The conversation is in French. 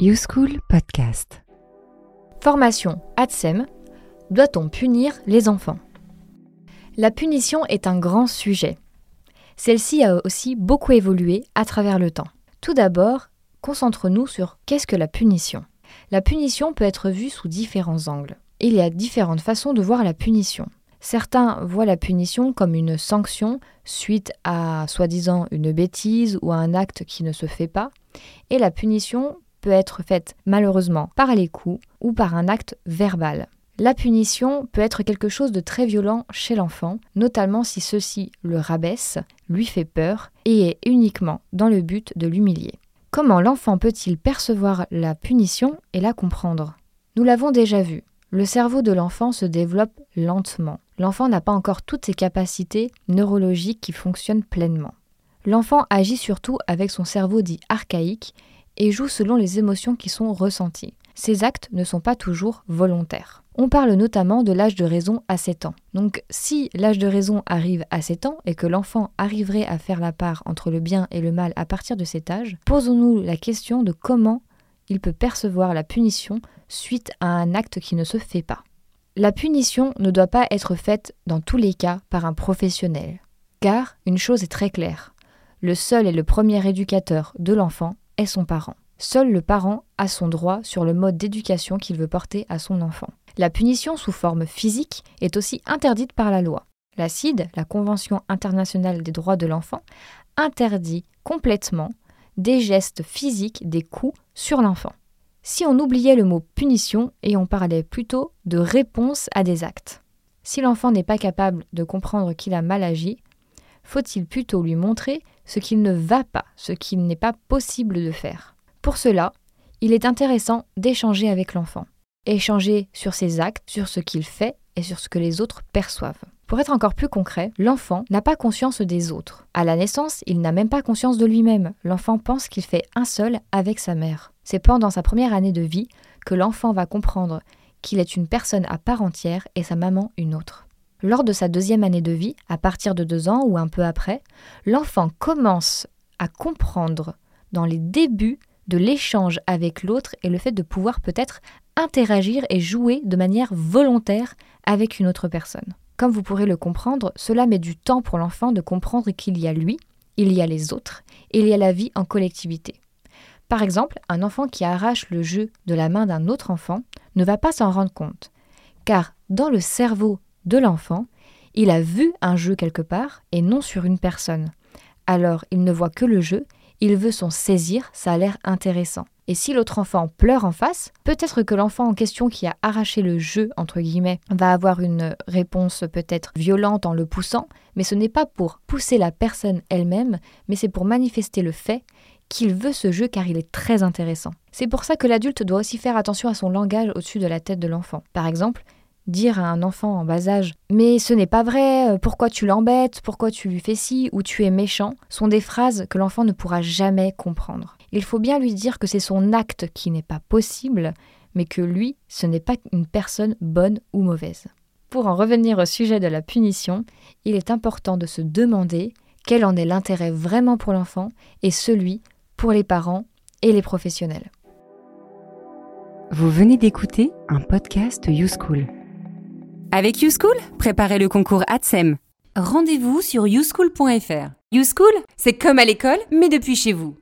YouSchool Podcast. Formation ADSEM. Doit-on punir les enfants? La punition est un grand sujet. Celle-ci a aussi beaucoup évolué à travers le temps. Tout d'abord, concentre-nous sur qu'est-ce que la punition. La punition peut être vue sous différents angles. Il y a différentes façons de voir la punition. Certains voient la punition comme une sanction suite à soi-disant une bêtise ou à un acte qui ne se fait pas, et la punition peut être faite malheureusement par les coups ou par un acte verbal. La punition peut être quelque chose de très violent chez l'enfant, notamment si ceci le rabaisse, lui fait peur et est uniquement dans le but de l'humilier. Comment l'enfant peut-il percevoir la punition et la comprendre? Nous l'avons déjà vu, le cerveau de l'enfant se développe lentement. L'enfant n'a pas encore toutes ses capacités neurologiques qui fonctionnent pleinement. L'enfant agit surtout avec son cerveau dit archaïque et joue selon les émotions qui sont ressenties. Ces actes ne sont pas toujours volontaires. On parle notamment de l'âge de raison à 7 ans. Donc si l'âge de raison arrive à 7 ans et que l'enfant arriverait à faire la part entre le bien et le mal à partir de cet âge, posons-nous la question de comment il peut percevoir la punition suite à un acte qui ne se fait pas. La punition ne doit pas être faite dans tous les cas par un professionnel, car une chose est très claire, le seul et le premier éducateur de l'enfant son parent. Seul le parent a son droit sur le mode d'éducation qu'il veut porter à son enfant. La punition sous forme physique est aussi interdite par la loi. La CID, la Convention internationale des droits de l'enfant, interdit complètement des gestes physiques, des coups sur l'enfant si on oubliait le mot punition et on parlait plutôt de réponse à des actes. Si l'enfant n'est pas capable de comprendre qu'il a mal agi, faut-il plutôt lui montrer ce qu'il ne va pas, ce qu'il n'est pas possible de faire? Pour cela, il est intéressant d'échanger avec l'enfant. Échanger sur ses actes, sur ce qu'il fait et sur ce que les autres perçoivent. Pour être encore plus concret, l'enfant n'a pas conscience des autres. À la naissance, il n'a même pas conscience de lui-même. L'enfant pense qu'il fait un seul avec sa mère. C'est pendant sa première année de vie que l'enfant va comprendre qu'il est une personne à part entière et sa maman une autre. Lors de sa deuxième année de vie, à partir de deux ans ou un peu après, l'enfant commence à comprendre dans les débuts de l'échange avec l'autre et le fait de pouvoir peut-être interagir et jouer de manière volontaire avec une autre personne. Comme vous pourrez le comprendre, cela met du temps pour l'enfant de comprendre qu'il y a lui, il y a les autres, il y a la vie en collectivité. Par exemple, un enfant qui arrache le jeu de la main d'un autre enfant ne va pas s'en rendre compte, car dans le cerveau de l'enfant, il a vu un jeu quelque part et non sur une personne. Alors il ne voit que le jeu, il veut s'en saisir, ça a l'air intéressant. Et si l'autre enfant pleure en face, peut-être que l'enfant en question qui a arraché le jeu, entre guillemets, va avoir une réponse peut-être violente en le poussant, mais ce n'est pas pour pousser la personne elle-même, mais c'est pour manifester le fait qu'il veut ce jeu car il est très intéressant. C'est pour ça que l'adulte doit aussi faire attention à son langage au-dessus de la tête de l'enfant. Par exemple, dire à un enfant en bas âge Mais ce n'est pas vrai, euh, pourquoi tu l'embêtes, pourquoi tu lui fais ci, ou tu es méchant, sont des phrases que l'enfant ne pourra jamais comprendre. Il faut bien lui dire que c'est son acte qui n'est pas possible, mais que lui, ce n'est pas une personne bonne ou mauvaise. Pour en revenir au sujet de la punition, il est important de se demander quel en est l'intérêt vraiment pour l'enfant et celui pour les parents et les professionnels. Vous venez d'écouter un podcast YouSchool. Avec YouSchool, préparez le concours ATSEM. Rendez-vous sur youschool.fr. YouSchool, c'est comme à l'école, mais depuis chez vous.